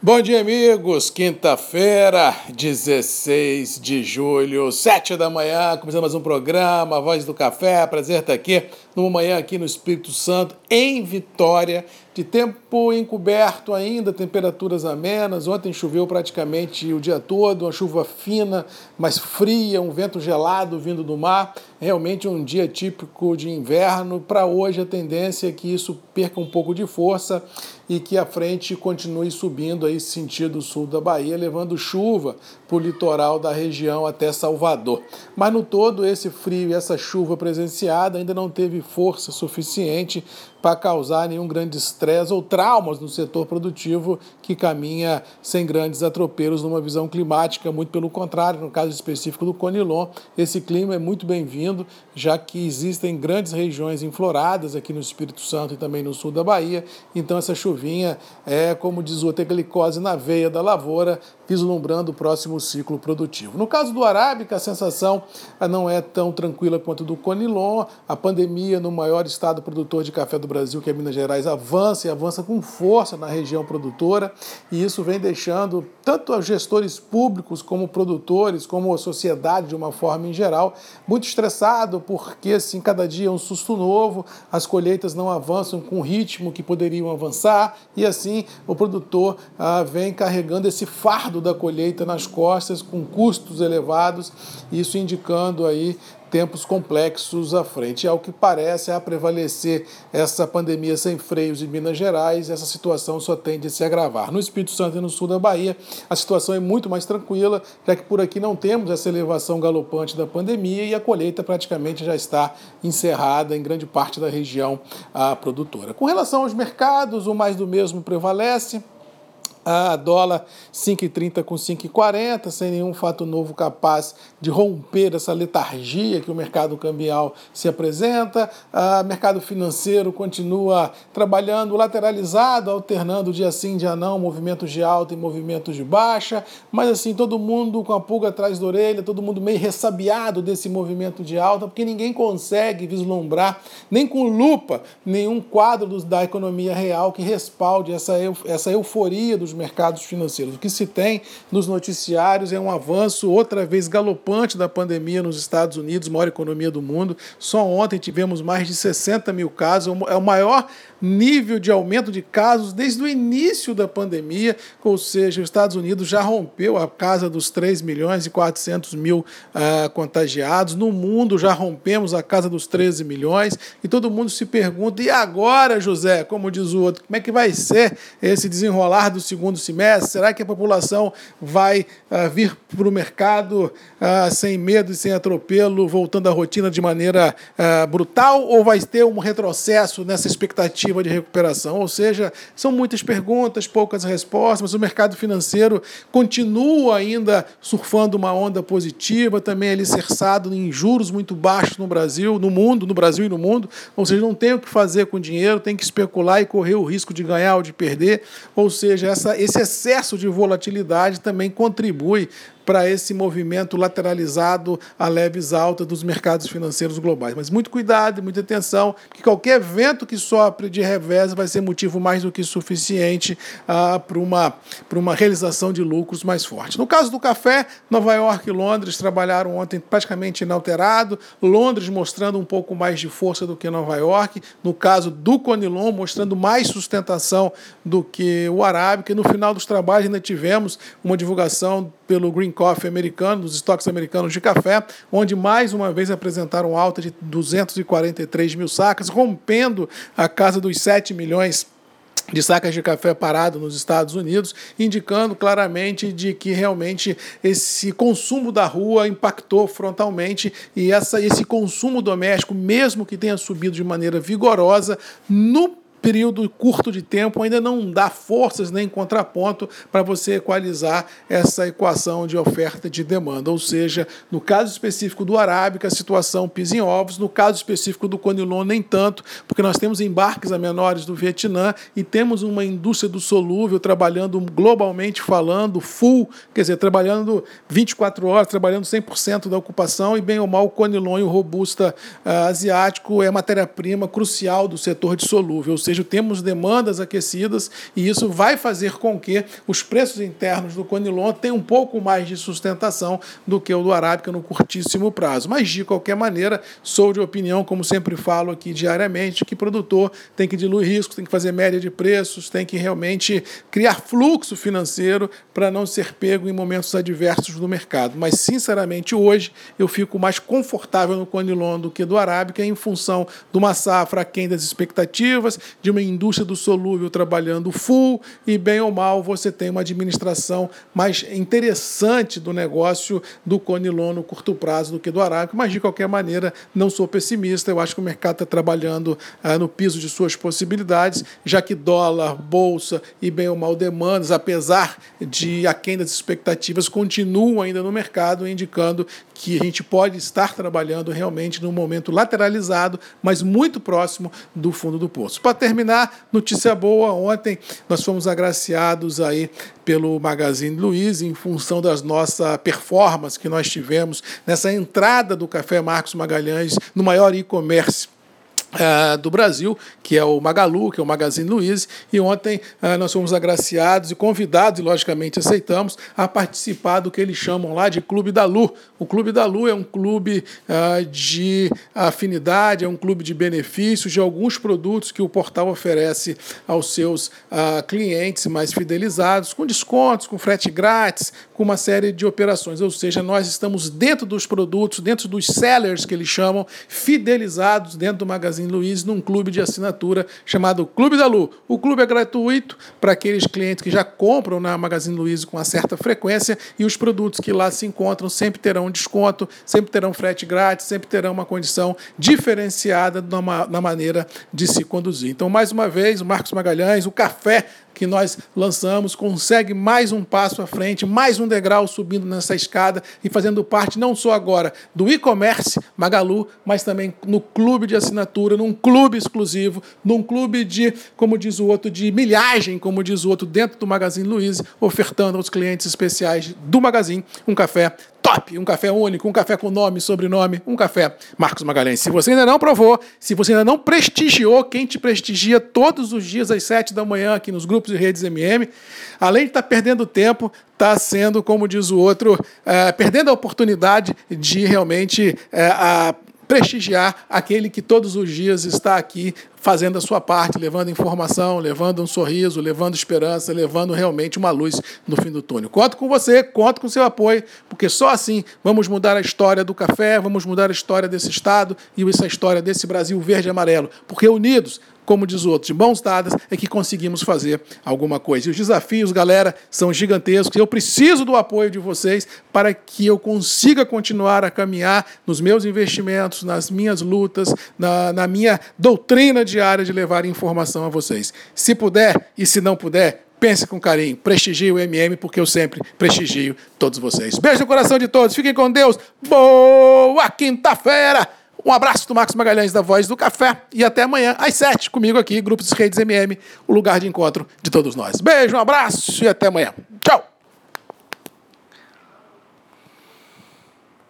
Bom dia, amigos. Quinta-feira, 16 de julho, 7 da manhã, começando mais um programa, Voz do Café. Prazer estar aqui numa manhã aqui no Espírito Santo, em Vitória, de tempo encoberto ainda, temperaturas amenas. Ontem choveu praticamente o dia todo, uma chuva fina, mas fria, um vento gelado vindo do mar. Realmente um dia típico de inverno. Para hoje, a tendência é que isso perca um pouco de força e que a frente continue subindo aí sentido sul da Bahia, levando chuva para o litoral da região até Salvador. Mas no todo, esse frio e essa chuva presenciada ainda não teve força suficiente para causar nenhum grande estresse ou traumas no setor produtivo que caminha sem grandes atropelos numa visão climática, muito pelo contrário, no caso específico do Conilon, esse clima é muito bem-vindo, já que existem grandes regiões infloradas aqui no Espírito Santo e também no sul da Bahia, então essa chuvinha é, como diz o ter glicose na veia da lavoura, vislumbrando o próximo ciclo produtivo. No caso do Arábica, a sensação não é tão tranquila quanto do Conilon, a pandemia no maior estado produtor de café do Brasil, que é Minas Gerais, avança e avança com força na região produtora, e isso vem deixando tanto os gestores públicos como produtores, como a sociedade de uma forma em geral, muito estressado, porque assim, cada dia é um susto novo, as colheitas não avançam com o ritmo que poderiam avançar, e assim o produtor ah, vem carregando esse fardo da colheita nas costas, com custos elevados, isso indicando aí tempos complexos à frente. Ao que parece, a prevalecer essa pandemia sem freios em Minas Gerais, essa situação só tende a se agravar. No Espírito Santo e no sul da Bahia, a situação é muito mais tranquila, já que por aqui não temos essa elevação galopante da pandemia e a colheita praticamente já está encerrada em grande parte da região produtora. Com relação aos mercados, o mais do mesmo prevalece a dólar 5,30 com 5,40, sem nenhum fato novo capaz de romper essa letargia que o mercado cambial se apresenta. O mercado financeiro continua trabalhando lateralizado, alternando dia sim, dia não, movimentos de alta e movimentos de baixa, mas assim, todo mundo com a pulga atrás da orelha, todo mundo meio ressabiado desse movimento de alta, porque ninguém consegue vislumbrar, nem com lupa, nenhum quadro da economia real que respalde essa, essa euforia dos mercados financeiros. O que se tem nos noticiários é um avanço outra vez galopante da pandemia nos Estados Unidos, maior economia do mundo. Só ontem tivemos mais de 60 mil casos, é o maior nível de aumento de casos desde o início da pandemia, ou seja, os Estados Unidos já rompeu a casa dos 3 milhões e 400 mil uh, contagiados, no mundo já rompemos a casa dos 13 milhões, e todo mundo se pergunta, e agora, José, como diz o outro, como é que vai ser esse desenrolar do segundo semestre? Será que a população vai uh, vir para o mercado uh, sem medo e sem atropelo, voltando à rotina de maneira brutal, ou vai ter um retrocesso nessa expectativa de recuperação. Ou seja, são muitas perguntas, poucas respostas, mas o mercado financeiro continua ainda surfando uma onda positiva, também alicerçado em juros muito baixos no Brasil, no mundo, no Brasil e no mundo. Ou seja, não tem o que fazer com dinheiro, tem que especular e correr o risco de ganhar ou de perder. Ou seja, essa, esse excesso de volatilidade também contribui para esse movimento lateralizado a leves altas dos mercados financeiros globais. Mas muito cuidado, muita atenção, que qualquer vento que sopre de revés vai ser motivo mais do que suficiente ah, para uma, uma realização de lucros mais forte. No caso do café, Nova York e Londres trabalharam ontem praticamente inalterado, Londres mostrando um pouco mais de força do que Nova York, no caso do Conilon mostrando mais sustentação do que o Arábica, e no final dos trabalhos ainda tivemos uma divulgação pelo Green Coffee americano, dos estoques americanos de café, onde mais uma vez apresentaram alta de 243 mil sacas, rompendo a casa dos 7 milhões de sacas de café parado nos Estados Unidos, indicando claramente de que realmente esse consumo da rua impactou frontalmente e essa, esse consumo doméstico, mesmo que tenha subido de maneira vigorosa, no período curto de tempo ainda não dá forças nem contraponto para você equalizar essa equação de oferta e de demanda. Ou seja, no caso específico do Arábica, a situação pisa em ovos, no caso específico do Conilon, nem tanto, porque nós temos embarques a menores do Vietnã e temos uma indústria do solúvel trabalhando globalmente falando, full, quer dizer, trabalhando 24 horas, trabalhando 100% da ocupação e bem ou mal o Conilon e o Robusta uh, asiático é matéria-prima crucial do setor de solúvel seja, temos demandas aquecidas e isso vai fazer com que os preços internos do Conilon tenham um pouco mais de sustentação do que o do Arábica no curtíssimo prazo. Mas, de qualquer maneira, sou de opinião, como sempre falo aqui diariamente, que produtor tem que diluir riscos, tem que fazer média de preços, tem que realmente criar fluxo financeiro para não ser pego em momentos adversos do mercado. Mas, sinceramente, hoje eu fico mais confortável no Conilon do que do Arábica em função de uma safra aquém das expectativas, de uma indústria do solúvel trabalhando full e, bem ou mal, você tem uma administração mais interessante do negócio do Conilon no curto prazo do que do Arábica. Mas, de qualquer maneira, não sou pessimista. Eu acho que o mercado está trabalhando ah, no piso de suas possibilidades, já que dólar, bolsa e, bem ou mal, demandas, apesar de aquém das expectativas, continuam ainda no mercado, indicando que a gente pode estar trabalhando realmente num momento lateralizado, mas muito próximo do fundo do poço. Para terminar, notícia boa, ontem nós fomos agraciados aí pelo Magazine Luiza em função das nossa performance que nós tivemos nessa entrada do Café Marcos Magalhães no maior e-commerce Uh, do Brasil, que é o Magalu, que é o Magazine Luiza, e ontem uh, nós fomos agraciados e convidados, e logicamente aceitamos, a participar do que eles chamam lá de Clube da Lu. O Clube da Lu é um clube uh, de afinidade, é um clube de benefícios de alguns produtos que o portal oferece aos seus clientes mais fidelizados, com descontos, com frete grátis, com uma série de operações. Ou seja, nós estamos dentro dos produtos, dentro dos sellers que eles chamam, fidelizados dentro do Magazine Magazine Luiza num clube de assinatura chamado Clube da Lu. O clube é gratuito para aqueles clientes que já compram na Magazine Luiza com uma certa frequência e os produtos que lá se encontram sempre terão desconto, sempre terão frete grátis, sempre terão uma condição diferenciada na maneira de se conduzir. Então, mais uma vez, o Marcos Magalhães, o café que nós lançamos consegue mais um passo à frente, mais um degrau subindo nessa escada e fazendo parte não só agora do e-commerce Magalu, mas também no clube de assinatura, num clube exclusivo, num clube de, como diz o outro, de milhagem, como diz o outro, dentro do Magazine Luiza, ofertando aos clientes especiais do Magazine um café top, um café único, um café com nome, sobrenome, um café Marcos Magalhães. Se você ainda não provou, se você ainda não prestigiou, quem te prestigia todos os dias às sete da manhã aqui nos grupos e redes MM, além de estar tá perdendo tempo, está sendo, como diz o outro, é, perdendo a oportunidade de realmente é, a prestigiar aquele que todos os dias está aqui fazendo a sua parte, levando informação, levando um sorriso, levando esperança, levando realmente uma luz no fim do túnel. Conto com você, conto com seu apoio, porque só assim vamos mudar a história do café, vamos mudar a história desse estado e essa história desse Brasil verde e amarelo, porque unidos como diz o outro, de mãos dadas é que conseguimos fazer alguma coisa. E os desafios, galera, são gigantescos. Eu preciso do apoio de vocês para que eu consiga continuar a caminhar nos meus investimentos, nas minhas lutas, na, na minha doutrina diária de levar informação a vocês. Se puder e se não puder, pense com carinho, prestigie o MM, porque eu sempre prestigio todos vocês. Beijo no coração de todos, fiquem com Deus. Boa quinta-feira! Um abraço do Marcos Magalhães da Voz do Café e até amanhã às sete comigo aqui, Grupos Redes MM, o lugar de encontro de todos nós. Beijo, um abraço e até amanhã. Tchau!